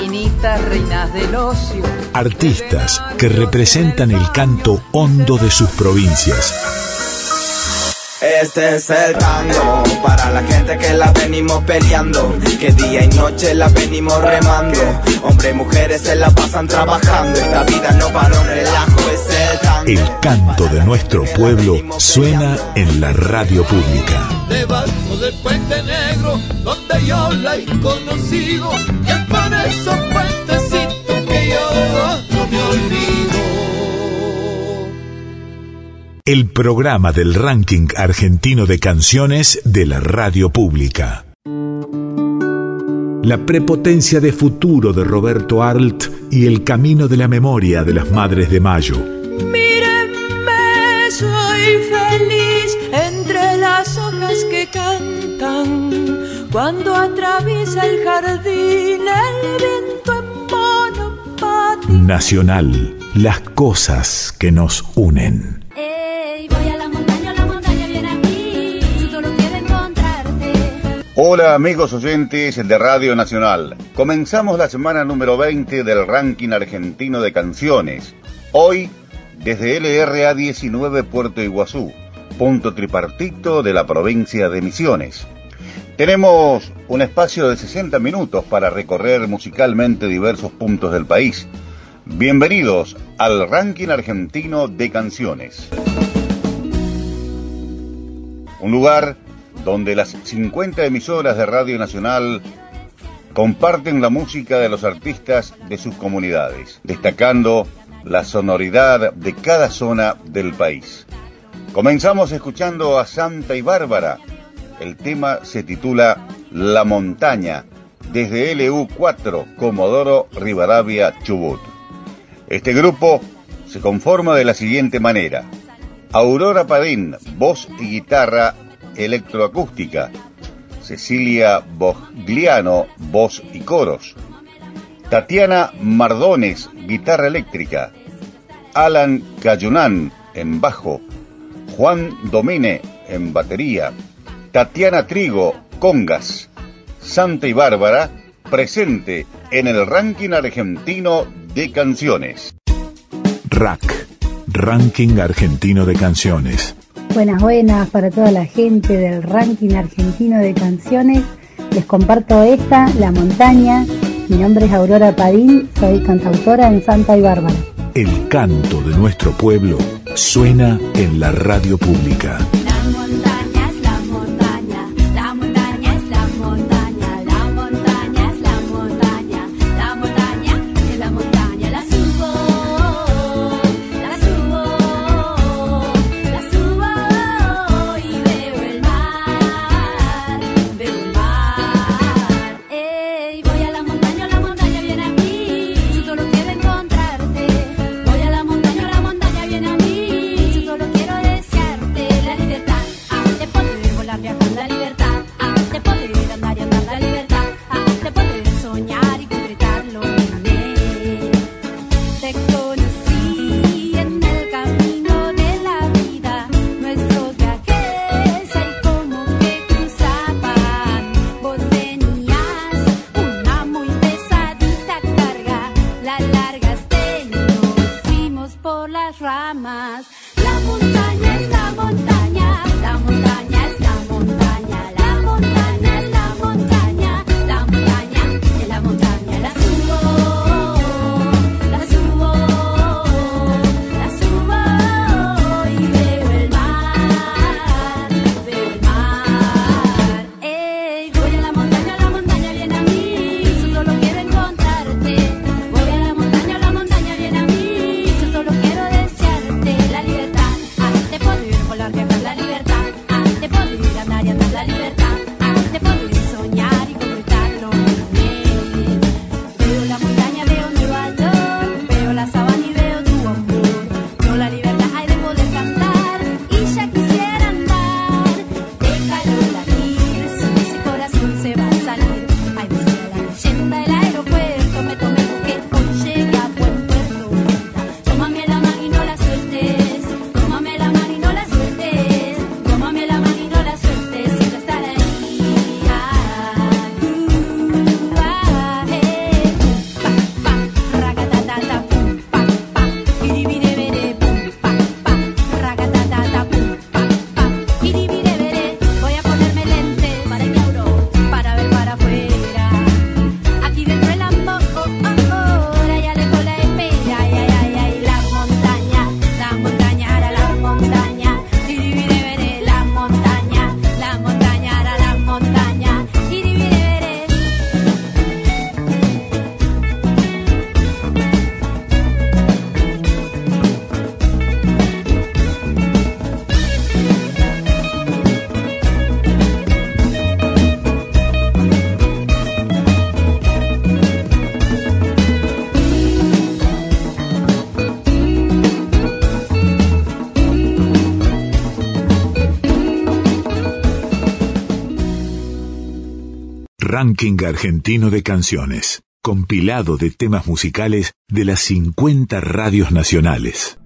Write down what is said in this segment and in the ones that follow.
minitas, reinas del ocio. Artistas que representan el canto hondo de sus provincias. Este es el tango para la gente que la venimos peleando, que día y noche la venimos remando. Hombres y mujeres se la pasan trabajando, esta vida no para un relajo, es el canto de nuestro pueblo suena en la radio pública. Debajo del puente negro, donde yo la he conocido, y es por esos puentecitos que yo no me olvido. El programa del ranking argentino de canciones de la radio pública. La prepotencia de futuro de Roberto Arlt y el camino de la memoria de las Madres de Mayo. Que cantan. Cuando atraviesa el jardín el viento en monopatín. Nacional, las cosas que nos unen. Voy a la montaña, la montaña viene a mí. Yo solo quiero encontrarte. Hola amigos oyentes de Radio Nacional. Comenzamos la semana número 20 del ranking argentino de canciones. Hoy desde LRA 19 Puerto Iguazú, punto tripartito de la provincia de Misiones. Tenemos un espacio de 60 minutos para recorrer musicalmente diversos puntos del país. Bienvenidos al ranking argentino de canciones. Un lugar donde las 50 emisoras de Radio Nacional comparten la música de los artistas de sus comunidades, destacando la sonoridad de cada zona del país. Comenzamos escuchando a Santa y Bárbara. El tema se titula La Montaña, desde LU4, Comodoro Rivadavia, Chubut. Este grupo se conforma de la siguiente manera. Aurora Padín, voz y guitarra electroacústica. Cecilia Bogliano, voz y coros. Tatiana Mardones, guitarra eléctrica. Alan Cayunán, en bajo. Juan Domine, en batería. Tatiana Trigo, congas. Santa y Bárbara, presente en el ranking argentino de canciones. RAC, Ranking Argentino de Canciones. Buenas, buenas para toda la gente del ranking argentino de canciones. Les comparto esta, La Montaña. Mi nombre es Aurora Padín, soy cantautora en Santa y Bárbara. El canto de nuestro pueblo suena en la radio pública. Ranking argentino de canciones, compilado de temas musicales de las 50 radios nacionales.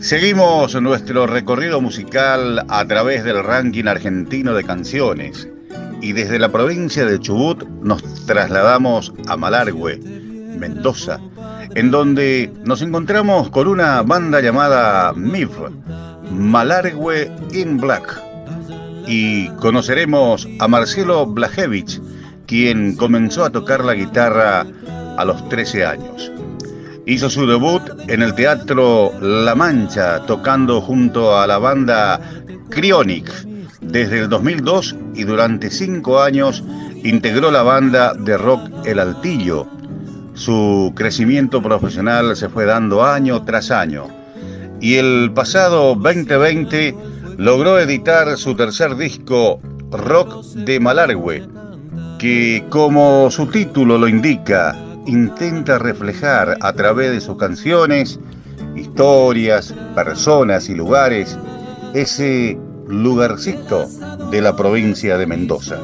Seguimos nuestro recorrido musical a través del ranking argentino de canciones y desde la provincia de Chubut nos trasladamos a Malargüe, Mendoza, en donde nos encontramos con una banda llamada MIF, Malargüe in Black, y conoceremos a Marcelo Blajevich, quien comenzó a tocar la guitarra a los 13 años. Hizo su debut en el Teatro La Mancha, tocando junto a la banda Cryonic. Desde el 2002 y durante cinco años integró la banda de rock El Altillo. Su crecimiento profesional se fue dando año tras año. Y el pasado 2020 logró editar su tercer disco, Rock de Malargüe, que como su título lo indica, intenta reflejar a través de sus canciones, historias, personas y lugares ese lugarcito de la provincia de Mendoza.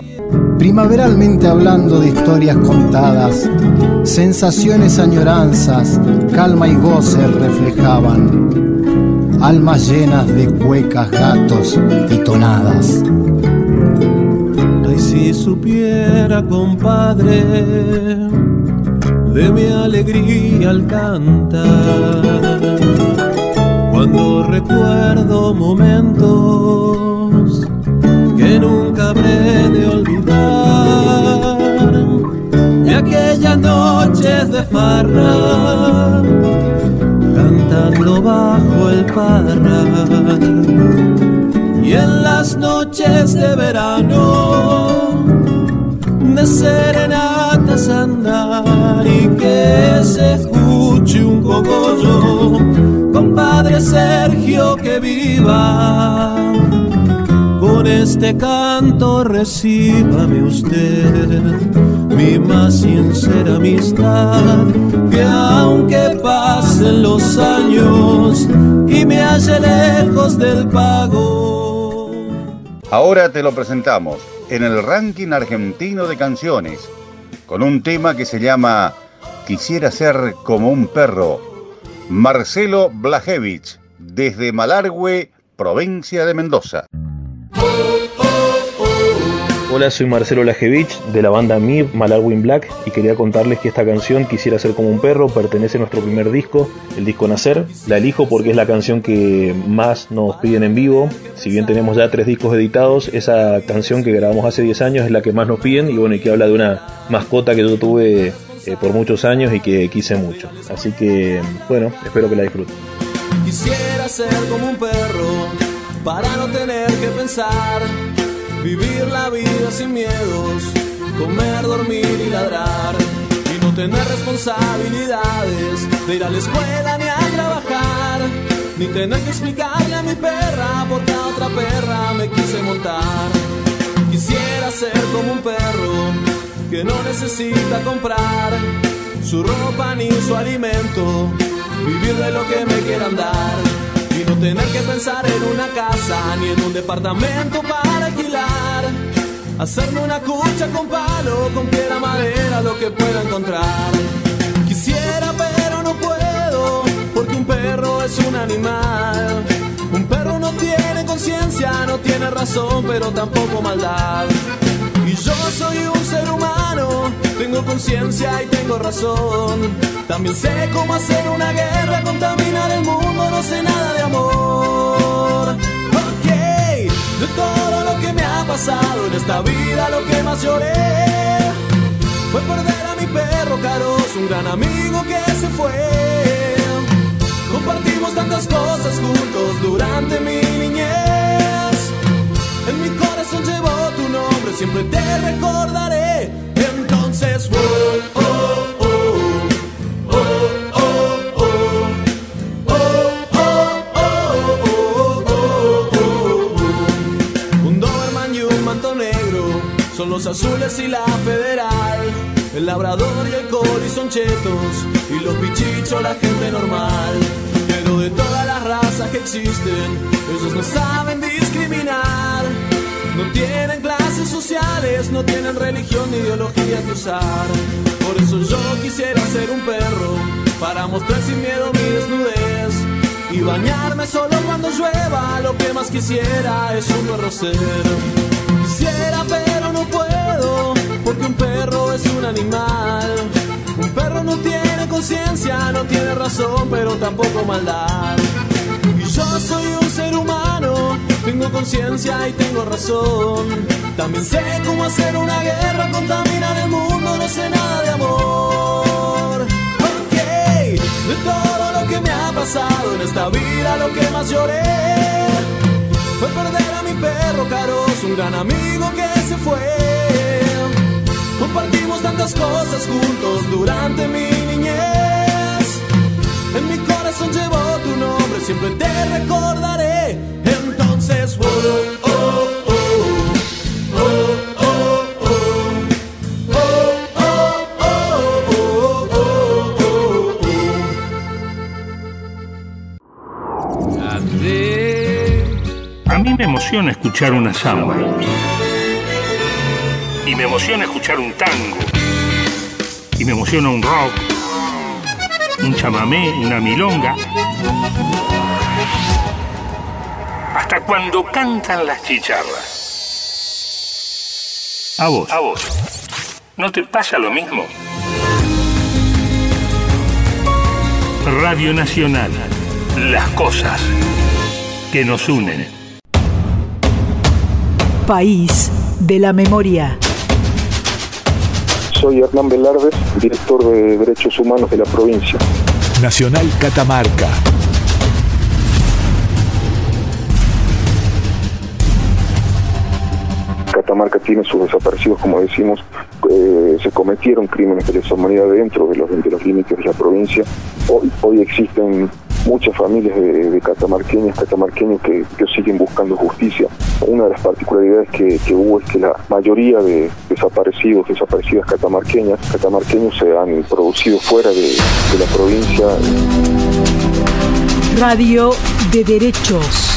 Primaveralmente hablando de historias contadas, sensaciones, añoranzas, calma y goce reflejaban, almas llenas de cuecas, gatos y tonadas. Ay, si supiera, compadre, de mi alegría al cantar. Cuando recuerdo momentos que nunca habré de olvidar, de aquellas noches de farra, cantando bajo el parral, y en las noches de verano de serenatas andar y que se escuche un cogollo, compadre Sergio que viva. Con este canto recíbame usted mi más sincera amistad, que aunque pasen los años y me halle lejos del pago. Ahora te lo presentamos en el ranking argentino de canciones, con un tema que se llama Quisiera ser como un perro. Marcelo Blajevich, desde Malargüe, provincia de Mendoza. Hola, soy Marcelo Lajevich de la banda MIB Malarwin Black y quería contarles que esta canción Quisiera ser como un perro pertenece a nuestro primer disco, el disco Nacer. La elijo porque es la canción que más nos piden en vivo. Si bien tenemos ya tres discos editados, esa canción que grabamos hace 10 años es la que más nos piden y bueno, y que habla de una mascota que yo tuve eh, por muchos años y que quise mucho. Así que bueno, espero que la disfruten. Quisiera ser como un perro para no tener que pensar, vivir la vida sin miedos, comer, dormir y ladrar. Y no tener responsabilidades de ir a la escuela ni a trabajar, ni tener que explicarle a mi perra porque a otra perra me quise montar. Quisiera ser como un perro que no necesita comprar su ropa ni su alimento, vivir de lo que me quieran dar y no tener que pensar en una casa ni en un departamento para alquilar. Hacerme una cucha con palo, con piedra, madera, lo que pueda encontrar. Quisiera pero no puedo, porque un perro es un animal. Un perro no tiene conciencia, no tiene razón, pero tampoco maldad. Yo soy un ser humano, tengo conciencia y tengo razón. También sé cómo hacer una guerra, contaminar el mundo, no sé nada de amor. Ok, de todo lo que me ha pasado en esta vida, lo que más lloré fue perder a mi perro Caros, un gran amigo que se fue. Compartimos tantas cosas juntos durante mi niñez. Siempre te recordaré. Entonces, oh, oh, oh, oh, oh, oh, oh, oh, oh, oh, oh, oh. Un Doberman y un manto negro son los azules y la federal. El labrador y el coli son chetos y los pichichos la gente normal. Pero de todas las razas que existen, ellos no saben discriminar. No tienen clases no tienen religión ni ideología que usar. Por eso yo quisiera ser un perro, para mostrar sin miedo mi desnudez. Y bañarme solo cuando llueva, lo que más quisiera es un perro ser. Quisiera pero no puedo, porque un perro es un animal. Un perro no tiene conciencia, no tiene razón, pero tampoco maldad. Soy un ser humano, tengo conciencia y tengo razón. También sé cómo hacer una guerra, contaminar el mundo, no sé nada de amor. Ok, de todo lo que me ha pasado en esta vida, lo que más lloré fue perder a mi perro Caros, un gran amigo que se fue. Compartimos tantas cosas juntos durante mi niñez. En mi corazón tu nombre, siempre te recordaré. Entonces, oh, oh, oh, oh, oh, oh, oh, oh, oh, oh, oh, oh. A mí me emociona escuchar una samba. Y me emociona escuchar un tango. Y me emociona un rock. Un chamamé, una milonga. Hasta cuando cantan las chicharras. A vos. A vos. ¿No te pasa lo mismo? Radio Nacional. Las cosas que nos unen. País de la memoria. Soy Hernán Velarde, director de Derechos Humanos de la provincia. Nacional Catamarca. Catamarca tiene sus desaparecidos, como decimos, eh, se cometieron crímenes de lesa humanidad dentro de los, de los límites de la provincia. Hoy, hoy existen muchas familias de, catamarqueñas, catamarqueños que, que, siguen buscando justicia. Una de las particularidades que, que, hubo es que la mayoría de desaparecidos, desaparecidas catamarqueñas, catamarqueños se han producido fuera de, de la provincia. Radio de Derechos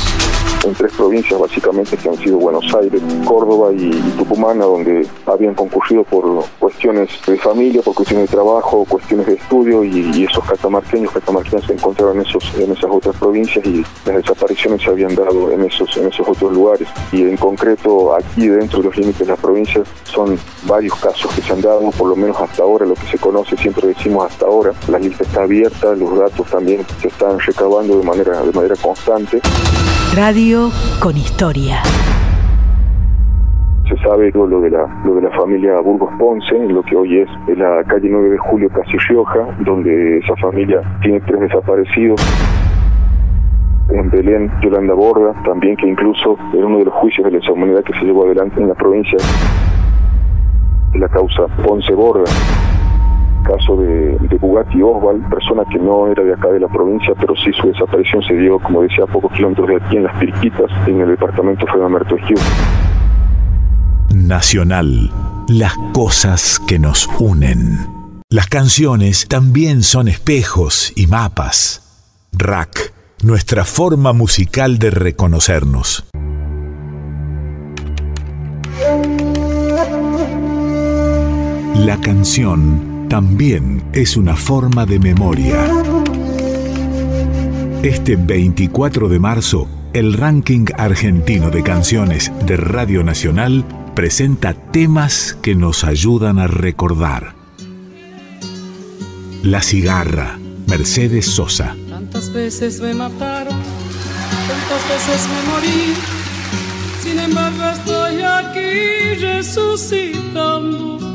en tres provincias básicamente que han sido Buenos Aires, Córdoba y, y, Tucumán, donde habían concurrido por cuestiones de familia, por cuestiones de trabajo, cuestiones de estudio y, esos catamarqueños, catamarqueños se encontraban en, esos, en esas otras provincias y las desapariciones se habían dado en esos, en esos otros lugares. Y en concreto aquí dentro de los límites de las provincias son varios casos que se han dado, por lo menos hasta ahora, lo que se conoce, siempre decimos hasta ahora, la lista está abierta, los datos también se están recabando de manera, de manera constante. Radio con historia. Se sabe lo de la lo de la familia Burgos Ponce, lo que hoy es, la calle 9 de Julio Casi donde esa familia tiene tres desaparecidos. En Belén, Yolanda Borda, también que incluso en uno de los juicios de lesa humanidad que se llevó adelante en la provincia, la causa Ponce Borda caso de, Bugatti Oswald, persona que no era de acá de la provincia, pero sí su desaparición se dio, como decía, a pocos kilómetros de aquí en Las Pirquitas, en el departamento Fernando Merto Nacional, las cosas que nos unen. Las canciones también son espejos y mapas. Rack, nuestra forma musical de reconocernos. La canción también es una forma de memoria. Este 24 de marzo, el ranking argentino de canciones de Radio Nacional presenta temas que nos ayudan a recordar. La cigarra, Mercedes Sosa. Tantas veces me mataron, tantas veces me morí, sin embargo estoy aquí resucitando.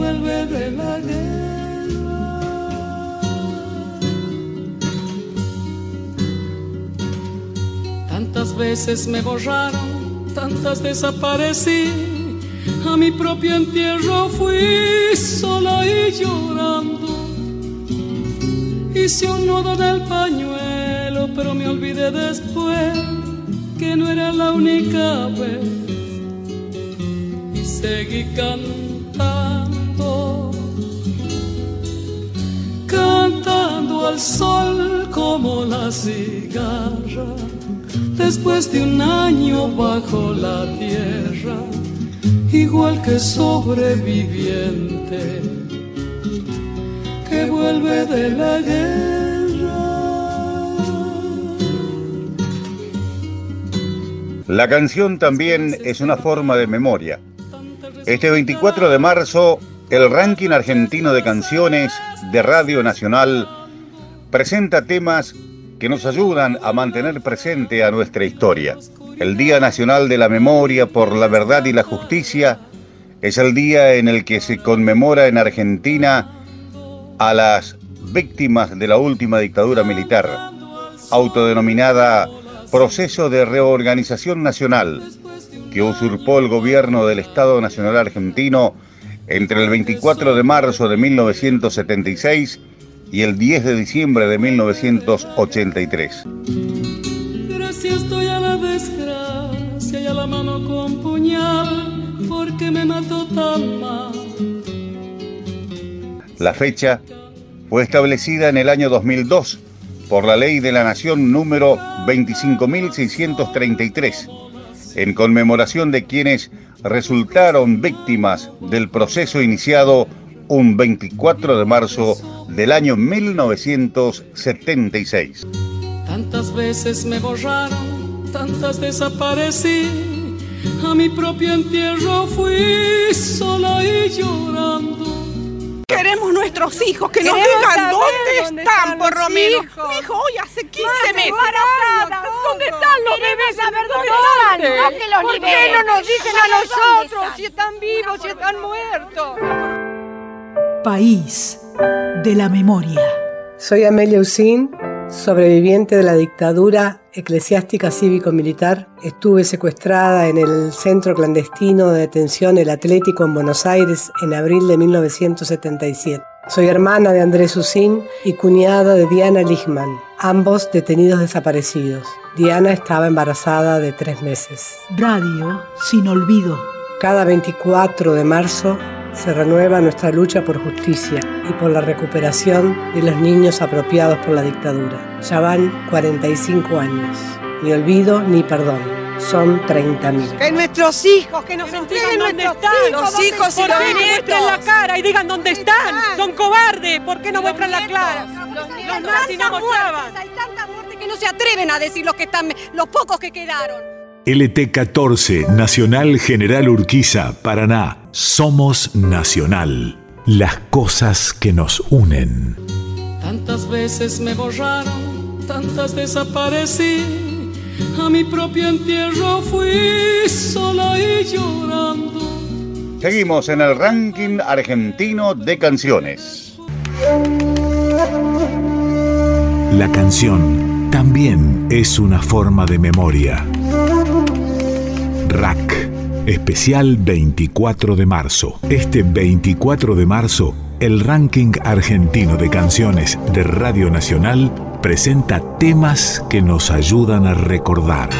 vuelve de la guerra. Tantas veces me borraron, tantas desaparecí. A mi propio entierro fui sola y llorando. Hice un nudo en el pañuelo, pero me olvidé después que no era la única vez. Y seguí cantando, al sol como la cigarra después de un año bajo la tierra, igual que sobreviviente que vuelve de la guerra. La canción también es una forma de memoria. Este 24 de marzo, el ranking argentino de canciones de Radio Nacional presenta temas que nos ayudan a mantener presente a nuestra historia. El Día Nacional de la Memoria por la Verdad y la Justicia es el día en el que se conmemora en Argentina a las víctimas de la última dictadura militar, autodenominada Proceso de Reorganización Nacional, que usurpó el gobierno del Estado Nacional Argentino entre el 24 de marzo de 1976 y el 10 de diciembre de 1983. Gracias doy a la desgracia y a la mano con puñal, porque me mató tan mal. La fecha fue establecida en el año 2002 por la Ley de la Nación número 25.633, en conmemoración de quienes resultaron víctimas del proceso iniciado un 24 de marzo del año 1976. Tantas veces me borraron, tantas desaparecí. A mi propio entierro fui sola y llorando. Queremos nuestros hijos, que nos digan dónde, dónde están, están por lo menos. Mi hijo hoy hace 15 Madre, meses. embarazada, ¿Dónde están los Queremos bebés? saber ¿Dónde dónde están, están? no que los ¿Por qué no nos dicen a ¿Dónde nosotros están? si están vivos, si están muertos? País de la memoria. Soy Amelia Usín, sobreviviente de la dictadura eclesiástica cívico-militar. Estuve secuestrada en el centro clandestino de detención El Atlético en Buenos Aires en abril de 1977. Soy hermana de Andrés Usín y cuñada de Diana Lichman, ambos detenidos desaparecidos. Diana estaba embarazada de tres meses. Radio sin olvido. Cada 24 de marzo se renueva nuestra lucha por justicia y por la recuperación de los niños apropiados por la dictadura. Ya van 45 años. Ni olvido ni perdón. Son 30.000. Que nuestros hijos, que nos entreguen dónde están. hijos, Los ¿dónde hijos y están? los ¿Por qué no nietos. muestran la cara y digan dónde están? Son cobardes, ¿por qué no muestran la cara? Los Los nazis no mostraban. Hay tanta muerte que no se atreven a decir los que están, los pocos que quedaron. LT14, Nacional General Urquiza, Paraná. Somos Nacional. Las cosas que nos unen. Tantas veces me borraron, tantas desaparecí. A mi propio entierro fui sola y llorando. Seguimos en el ranking argentino de canciones. La canción también es una forma de memoria. Rack, especial 24 de marzo. Este 24 de marzo, el ranking argentino de canciones de Radio Nacional presenta temas que nos ayudan a recordar.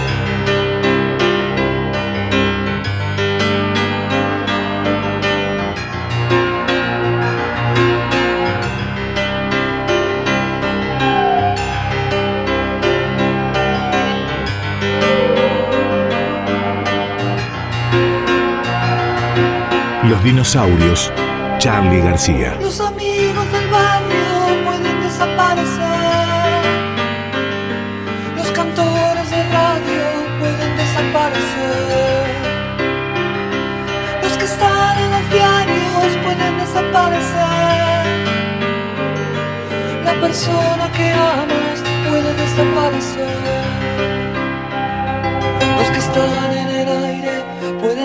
Los dinosaurios, Charlie García. Los amigos del barrio pueden desaparecer. Los cantores de radio pueden desaparecer. Los que están en los diarios pueden desaparecer. La persona que amas puede desaparecer.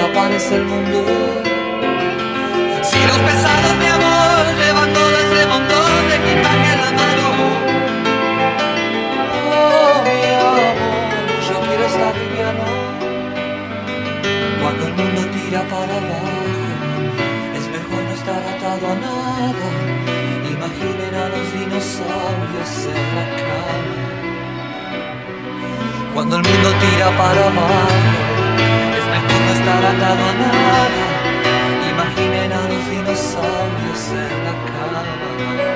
Desaparece el mundo. Si los pesados, mi amor, llevan todo ese montón de equipaje en la mano. Oh, mi amor, yo quiero estar liviano. Cuando el mundo tira para abajo, es mejor no estar atado a nada. Imaginen a los dinosaurios en la cama. Cuando el mundo tira para abajo, no estar atado a nada. Imaginen a los dinosaurios en la cama.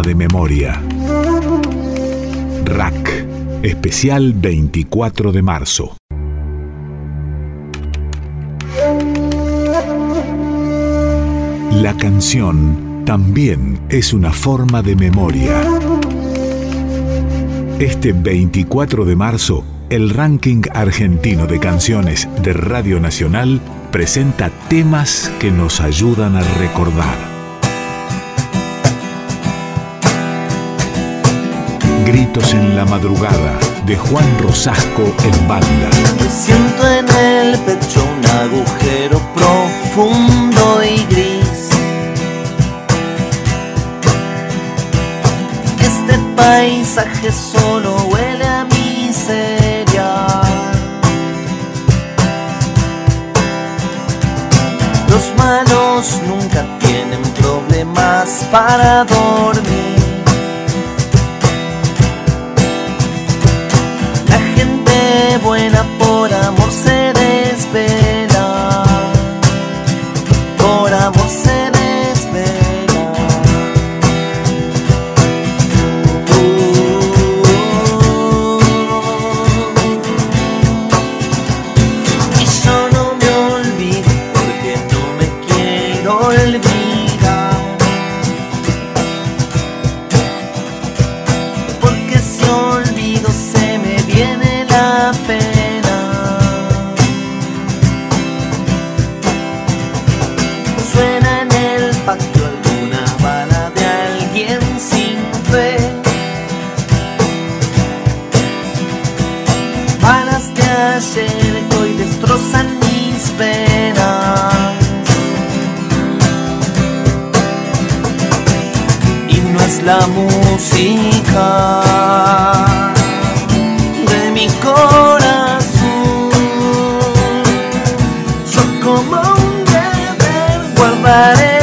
De memoria. Rack, especial 24 de marzo. La canción también es una forma de memoria. Este 24 de marzo, el ranking argentino de canciones de Radio Nacional presenta temas que nos ayudan a recordar. Gritos en la madrugada de Juan Rosasco en banda. Siento en el pecho un agujero profundo y gris. Este paisaje solo huele a miseria. Los malos nunca tienen problemas para dormir. Buena por amor se desvela. Como un deber guardaré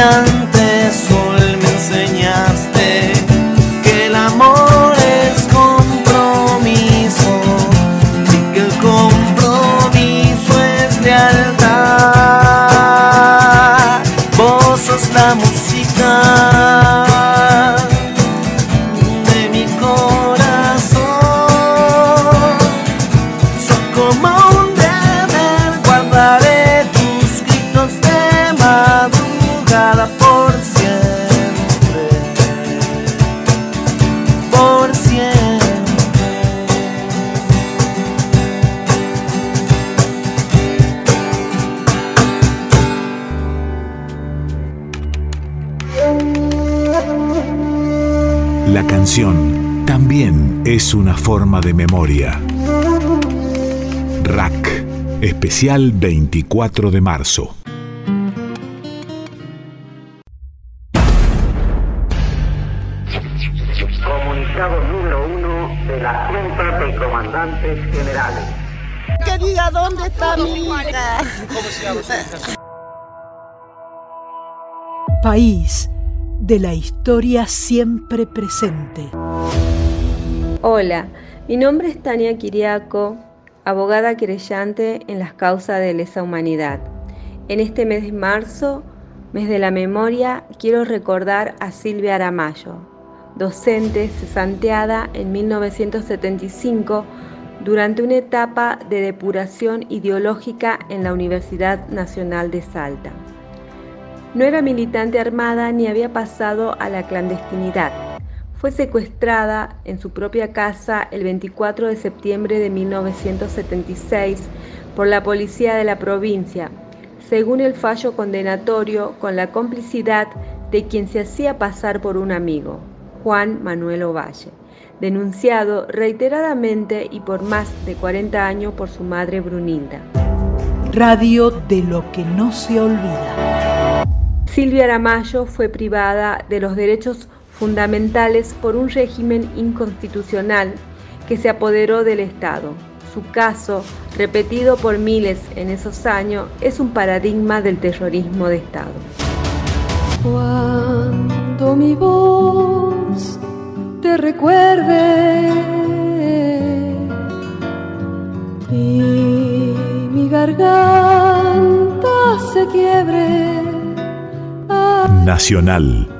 Militante especial 24 de marzo. Comunicado número uno de la Junta de Comandantes Generales. Que diga dónde está mi hija. País de la historia siempre presente. Hola, mi nombre es Tania Kiriaco, abogada querellante en las causas de lesa humanidad. En este mes de marzo, mes de la memoria, quiero recordar a Silvia Aramayo, docente cesanteada en 1975 durante una etapa de depuración ideológica en la Universidad Nacional de Salta. No era militante armada ni había pasado a la clandestinidad. Fue secuestrada en su propia casa el 24 de septiembre de 1976 por la policía de la provincia, según el fallo condenatorio con la complicidad de quien se hacía pasar por un amigo, Juan Manuel Ovalle, denunciado reiteradamente y por más de 40 años por su madre Brunilda. Radio de lo que no se olvida. Silvia Aramayo fue privada de los derechos fundamentales por un régimen inconstitucional que se apoderó del Estado. Su caso, repetido por miles en esos años, es un paradigma del terrorismo de Estado. Cuando mi voz te recuerde y mi garganta se quiebre. Nacional,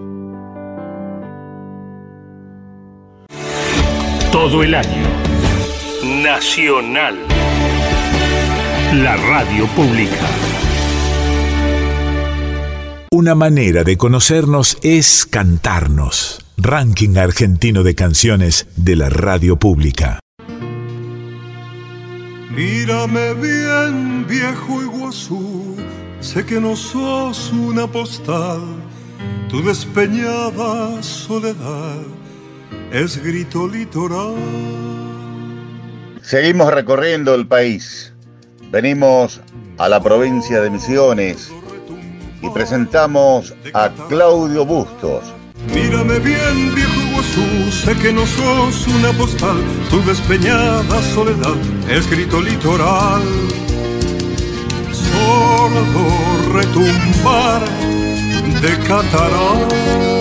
Todo el año. Nacional. La radio pública. Una manera de conocernos es cantarnos. Ranking argentino de canciones de la radio pública. Mírame bien, viejo Iguazú, sé que no sos una postal, tu despeñada soledad es grito litoral. Seguimos recorriendo el país. Venimos a la provincia de Misiones y presentamos a Claudio Bustos. Mírame bien, viejo Iguazú, sé que no sos una postal, tu despeñada soledad es grito litoral. Sordo retumbar de catarata.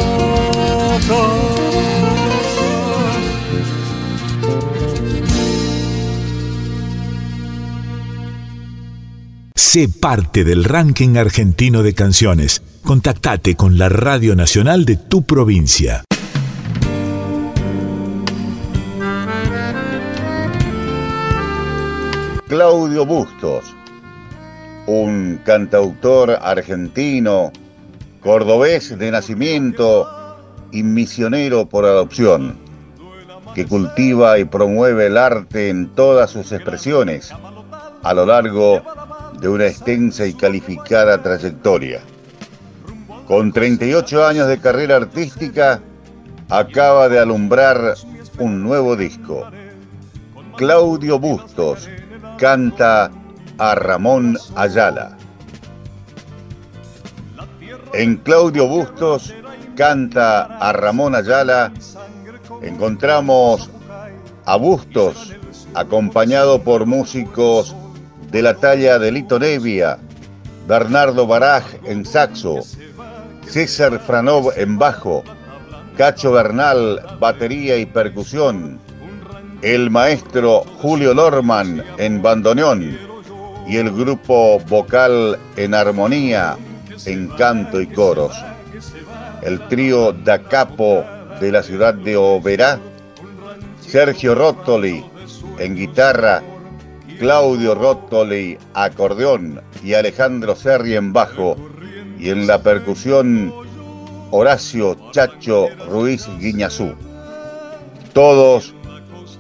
Sé parte del ranking argentino de canciones. Contactate con la Radio Nacional de tu provincia. Claudio Bustos, un cantautor argentino, cordobés de nacimiento y misionero por adopción, que cultiva y promueve el arte en todas sus expresiones a lo largo de una extensa y calificada trayectoria. Con 38 años de carrera artística, acaba de alumbrar un nuevo disco. Claudio Bustos canta a Ramón Ayala. En Claudio Bustos canta a Ramón Ayala encontramos a Bustos acompañado por músicos de la talla de Lito Nevia, Bernardo Baraj en saxo, César Franov en bajo, Cacho Bernal batería y percusión, el maestro Julio Norman en bandoneón y el grupo vocal en armonía, en canto y coros. El trío Da Capo de la ciudad de Oberá, Sergio Rottoli en guitarra, Claudio Rottoli acordeón y Alejandro Serri en bajo y en la percusión Horacio Chacho Ruiz Guiñazú. Todos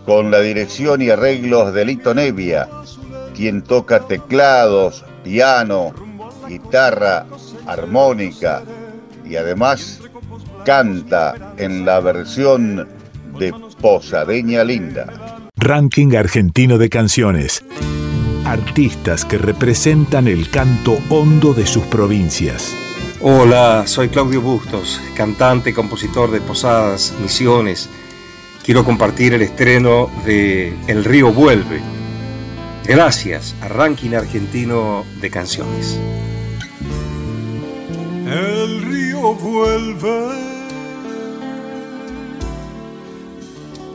con la dirección y arreglos de Lito Nevia, quien toca teclados, piano, guitarra, armónica y además canta en la versión de Posadeña Linda. Ranking argentino de canciones. Artistas que representan el canto hondo de sus provincias. Hola, soy Claudio Bustos, cantante, compositor de Posadas, Misiones. Quiero compartir el estreno de El río vuelve. Gracias a Ranking Argentino de Canciones. El río vuelve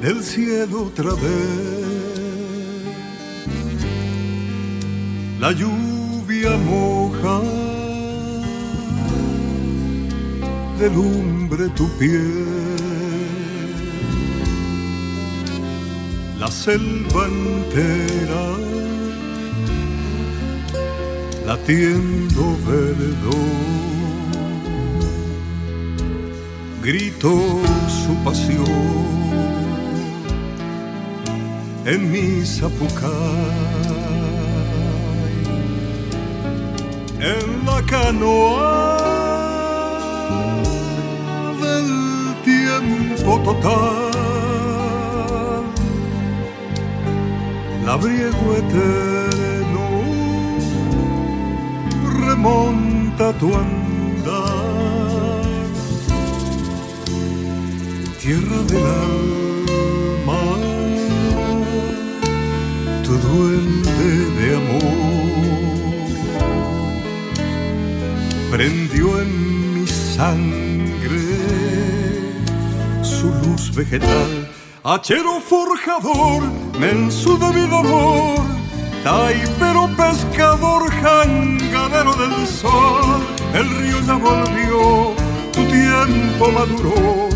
del cielo otra vez. La lluvia moja de lumbre tu piel. La selva entera latiendo verdor gritó su pasión en mi zapucay, en la canoa del tiempo total, labriego eterno remonta tu andar, tierra del alma duende de amor prendió en mi sangre su luz vegetal. Hachero forjador, mensudo mi dolor, taipero pescador, jangadero del sol. El río ya volvió, tu tiempo maduró,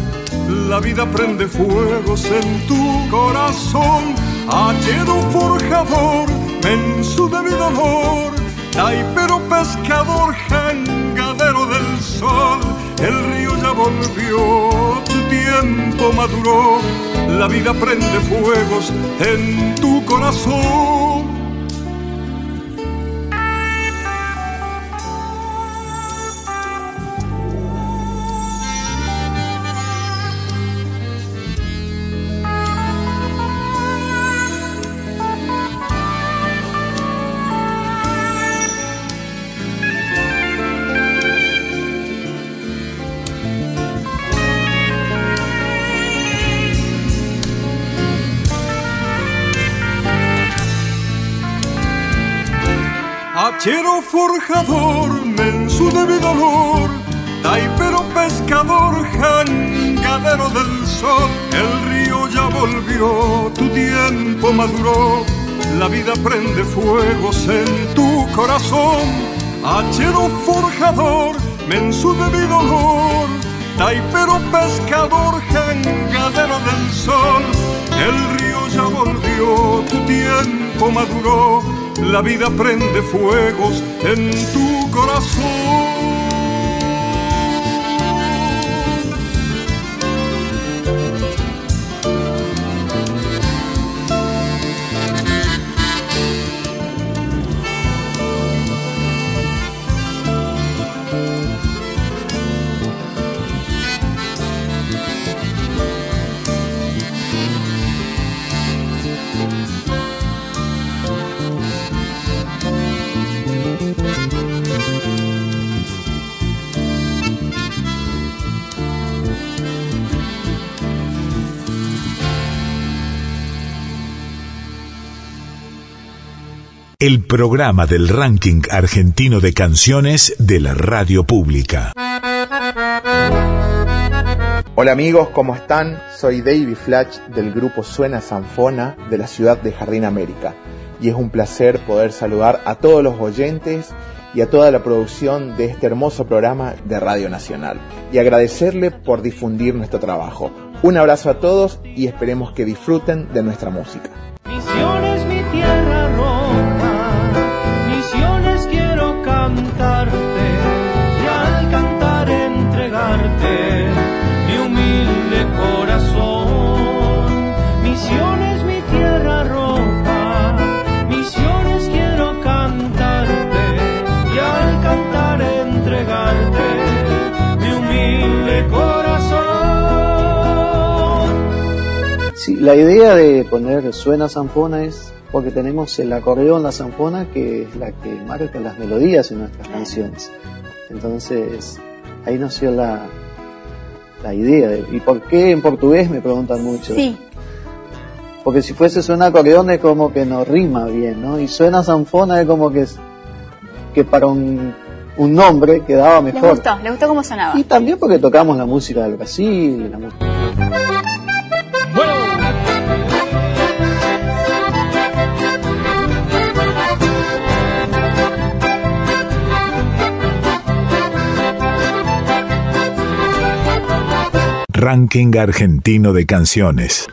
la vida prende fuegos en tu corazón. Hachero forjador, mensudo de mi dolor, taipero pescador, jangadero del sol. El río ya volvió, tu tiempo maduró, la vida prende fuegos en tu corazón. Forjador, mensu de dolor, taipero pescador, jangadero del sol. El río ya volvió, tu tiempo maduró, la vida prende fuegos en tu corazón. Hachero forjador, mensu de dolor, taipero pescador, jangadero del sol. El río ya volvió, tu tiempo maduró, la vida prende fuegos en tu corazón. El programa del ranking argentino de canciones de la radio pública. Hola amigos, ¿cómo están? Soy David Flatch del grupo Suena Sanfona de la ciudad de Jardín América y es un placer poder saludar a todos los oyentes y a toda la producción de este hermoso programa de Radio Nacional y agradecerle por difundir nuestro trabajo. Un abrazo a todos y esperemos que disfruten de nuestra música. Cantarte y al cantar entregarte mi humilde corazón. Misiones Sí, la idea de poner suena sanfona es porque tenemos el acordeón, la sanfona, que es la que marca las melodías en nuestras canciones. Entonces, ahí nació la, la idea. De, ¿Y por qué en portugués? Me preguntan mucho. Sí. Porque si fuese suena acordeón es como que no rima bien, ¿no? Y suena sanfona es como que, que para un, un nombre quedaba ¿Les mejor. gustó? ¿Les gustó cómo sonaba? Y también porque tocamos la música del Brasil, la música Ranking argentino de canciones.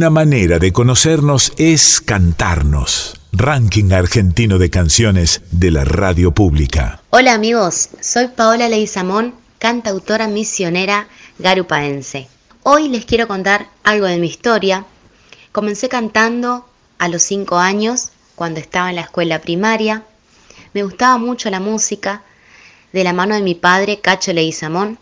Una manera de conocernos es cantarnos. Ranking argentino de canciones de la radio pública. Hola amigos, soy Paola Leizamón, cantautora misionera garupaense. Hoy les quiero contar algo de mi historia. Comencé cantando a los 5 años, cuando estaba en la escuela primaria. Me gustaba mucho la música, de la mano de mi padre, Cacho Leizamón,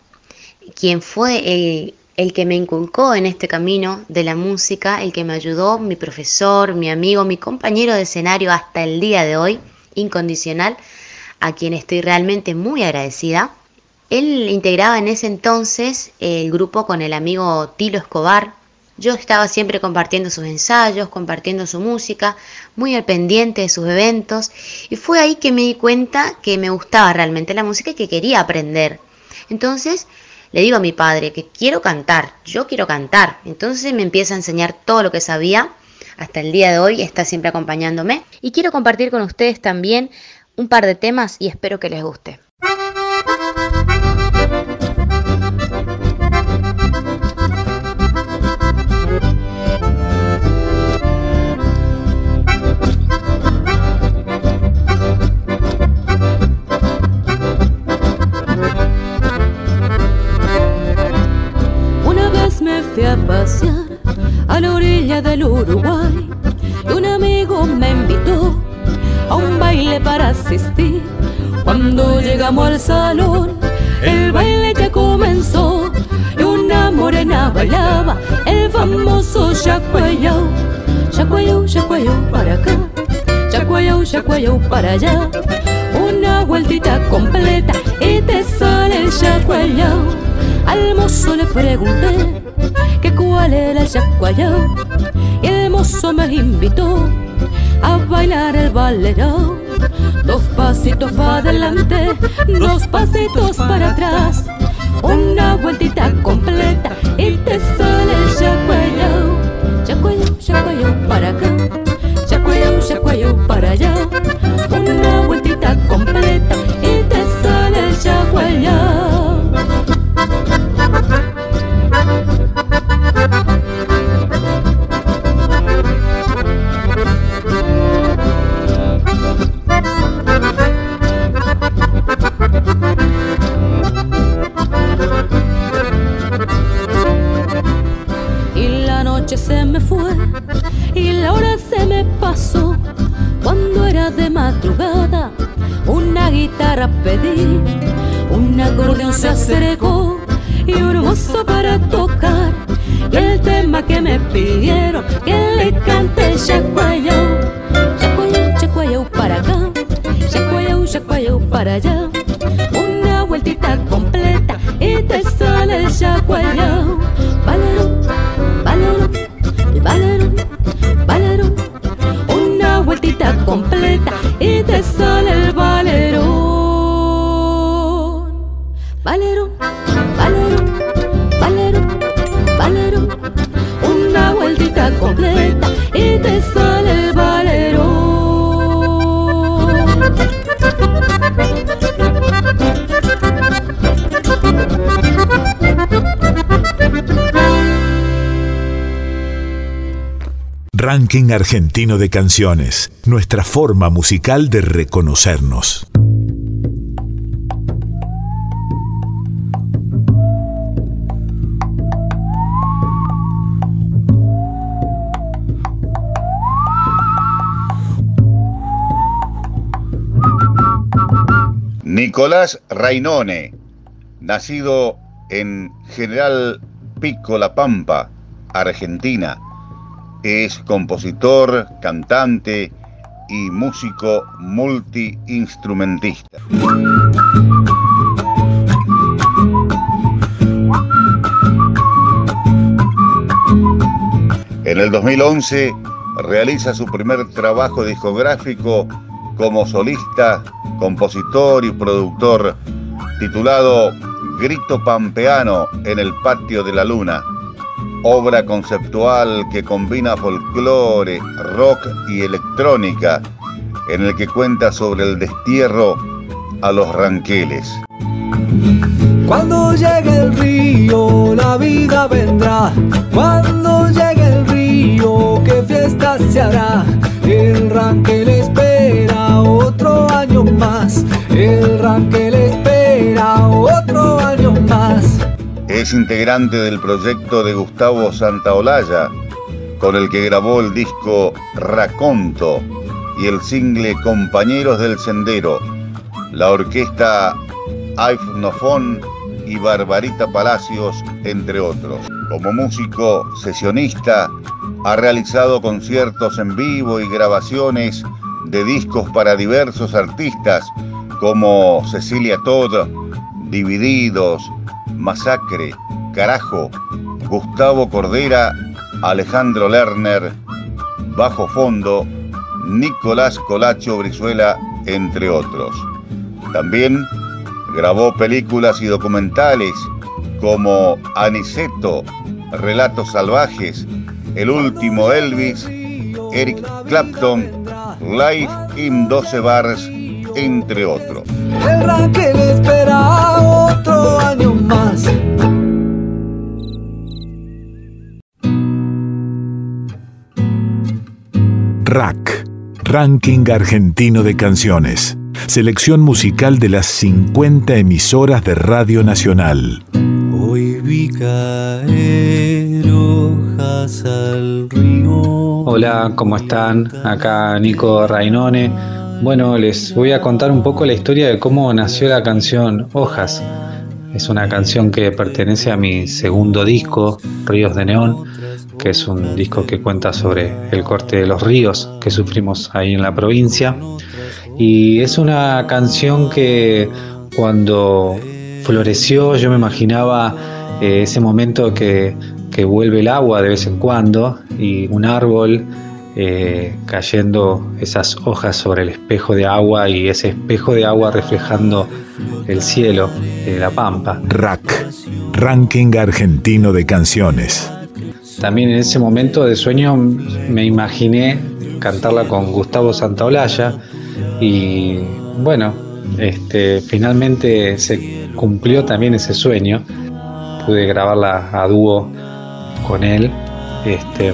quien fue el, el que me inculcó en este camino de la música, el que me ayudó, mi profesor, mi amigo, mi compañero de escenario hasta el día de hoy, incondicional, a quien estoy realmente muy agradecida. Él integraba en ese entonces el grupo con el amigo Tilo Escobar. Yo estaba siempre compartiendo sus ensayos, compartiendo su música, muy al pendiente de sus eventos y fue ahí que me di cuenta que me gustaba realmente la música y que quería aprender. Entonces le digo a mi padre que quiero cantar, yo quiero cantar. Entonces me empieza a enseñar todo lo que sabía. Hasta el día de hoy está siempre acompañándome. Y quiero compartir con ustedes también un par de temas y espero que les guste. Del Uruguay y un amigo me invitó a un baile para asistir. Cuando llegamos al salón, el baile ya comenzó y una morena bailaba el famoso Yacuayau. Yacuayau, Yacuayau para acá, Yacuayau, Yacuayau para allá. Una vueltita completa y te sale el Yacuayau. Al mozo le pregunté que cuál era el Yacuayau mozo me invitó a bailar el balerao. Dos pasitos para adelante, dos pasitos para atrás. Una vueltita completa y te sale el yacuayao. Yacuayao, yacuayao para acá, yacuayao, yacuayao para allá. Una vueltita completa y te sale el yacuayao. De madrugada, una guitarra pedí, un acordeón se acercó y un mozo para tocar. Y el tema que me pidieron que le cante Yacuayau, Yacuayau, Yacuayau para acá, Yacuayau, Yacuayau para allá. Una vueltita completa y te sale el. Completa y te sale el balerón. Balerón, balerón, balerón, balerón. Una vueltita completa y te sale el Ranking argentino de canciones, nuestra forma musical de reconocernos. Nicolás Rainone, nacido en General Pico La Pampa, Argentina, es compositor, cantante y músico multiinstrumentista. En el 2011 realiza su primer trabajo discográfico como solista, compositor y productor, titulado Grito Pampeano en el Patio de la Luna, obra conceptual que combina folclore, rock y electrónica, en el que cuenta sobre el destierro a los ranqueles. Cuando llegue el río, la vida vendrá. Cuando llegue el río, ya se hará. El Rankel espera otro año más. El Rankel espera otro año más. Es integrante del proyecto de Gustavo Santaolalla, con el que grabó el disco Raconto y el single Compañeros del Sendero, la orquesta Aifnofón y Barbarita Palacios, entre otros. Como músico sesionista, ha realizado conciertos en vivo y grabaciones de discos para diversos artistas como Cecilia Todd, Divididos, Masacre, Carajo, Gustavo Cordera, Alejandro Lerner, Bajo Fondo, Nicolás Colacho Brizuela, entre otros. También grabó películas y documentales como Aniceto, Relatos Salvajes, El Último Elvis, Eric Clapton, Live in 12 Bars, entre otros. Otro año más. Rack, Ranking Argentino de Canciones. Selección musical de las 50 emisoras de Radio Nacional. Hoy vi caer hojas al río. Hola, ¿cómo están? Acá Nico Rainone. Bueno, les voy a contar un poco la historia de cómo nació la canción Hojas. Es una canción que pertenece a mi segundo disco, Ríos de Neón, que es un disco que cuenta sobre el corte de los ríos que sufrimos ahí en la provincia. Y es una canción que cuando floreció yo me imaginaba eh, ese momento que, que, vuelve el agua de vez en cuando y un árbol eh, cayendo esas hojas sobre el espejo de agua y ese espejo de agua reflejando el cielo, de la pampa. Rack, Ranking Argentino de Canciones. También en ese momento de sueño me imaginé cantarla con Gustavo Santaolalla y bueno, este, finalmente se cumplió también ese sueño. Pude grabarla a dúo con él. Este,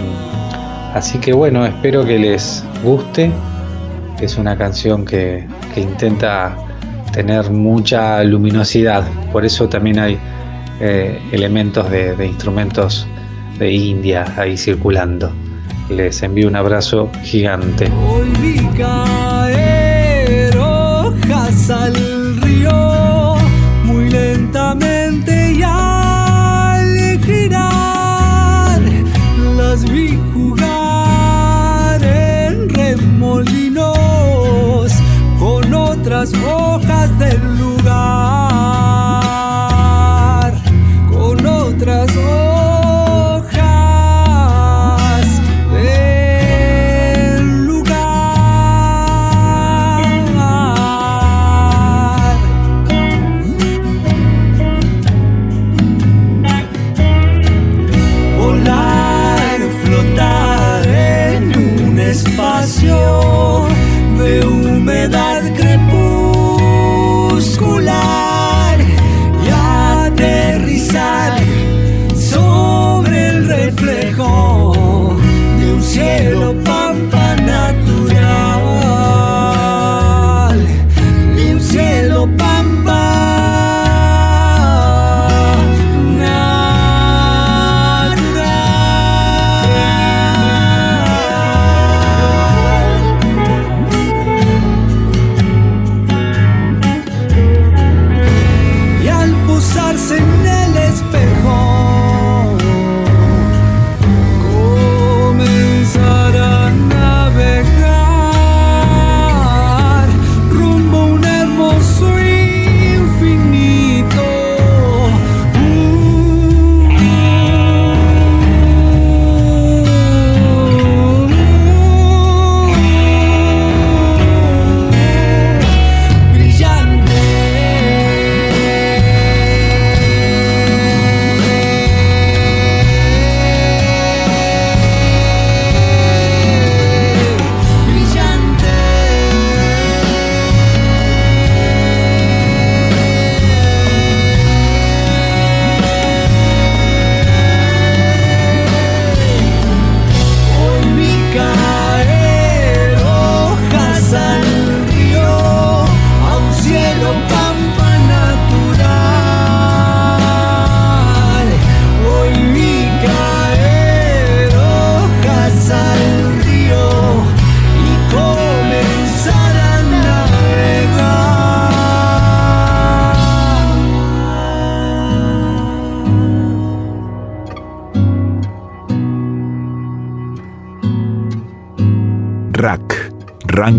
así que bueno, espero que les guste. Es una canción que, intenta tener mucha luminosidad. Por eso también hay eh, elementos de instrumentos de India ahí circulando. Les envío un abrazo gigante. Con otras hojas del lugar,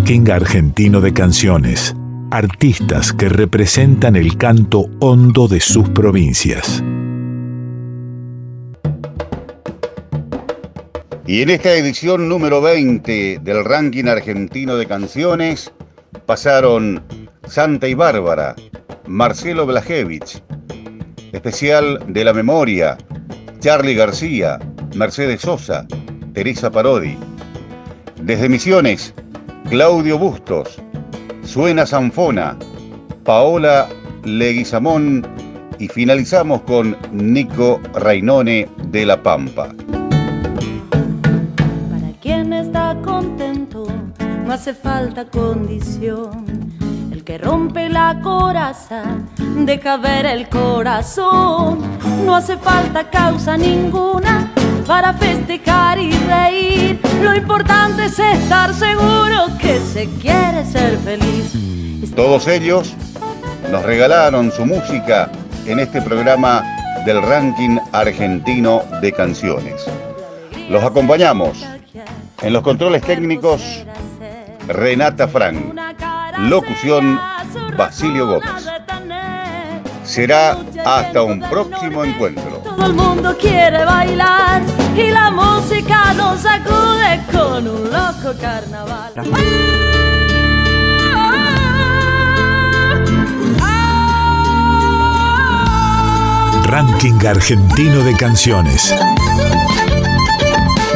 Ranking Argentino de Canciones. Artistas que representan el canto hondo de sus provincias. Y en esta edición número 20 del ranking argentino de canciones pasaron Santa y Bárbara, Marcelo Blajevich, especial de la memoria, Charlie García, Mercedes Sosa, Teresa Parodi. Desde Misiones, Claudio Bustos, Suena Sanfona, Paola Leguizamón y finalizamos con Nico Rainone de La Pampa. Para quien está contento, no hace falta condición. El que rompe la coraza, deja ver el corazón. No hace falta causa ninguna para festejar y reír. Lo importante es estar seguro que se quiere ser feliz. Todos ellos nos regalaron su música en este programa del ranking argentino de canciones. Los acompañamos en los controles técnicos Renata Frank, locución Basilio Gómez. Será hasta un próximo encuentro. Todo el mundo quiere bailar y la música nos sacude con un loco carnaval. Ranking Argentino de Canciones.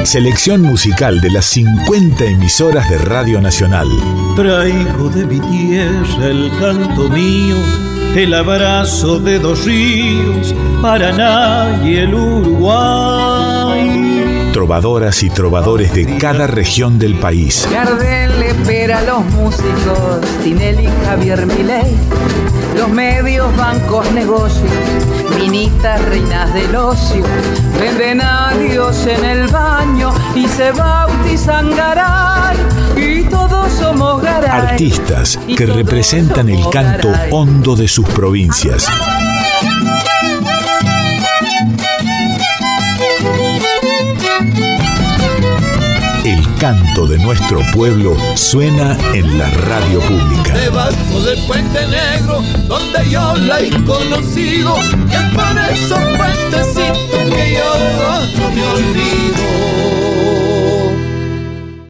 Selección musical de las 50 emisoras de Radio Nacional. Traigo de mi tierra el canto mío, el abrazo de dos ríos, Paraná y el Uruguay. Trovadoras y trovadores de cada región del país. Gardel le espera a los músicos, Tinelli, Javier Milei, los medios, bancos, negocios, minitas, reinas del ocio, venden a Dios en el baño y se bautizan Garay, todos somos Garay. Artistas que representan el canto hondo de sus provincias. El canto de nuestro pueblo suena en la radio pública. Debajo del puente negro, donde yo la he conocido, y es por esos puentecitos que yo no me olvido.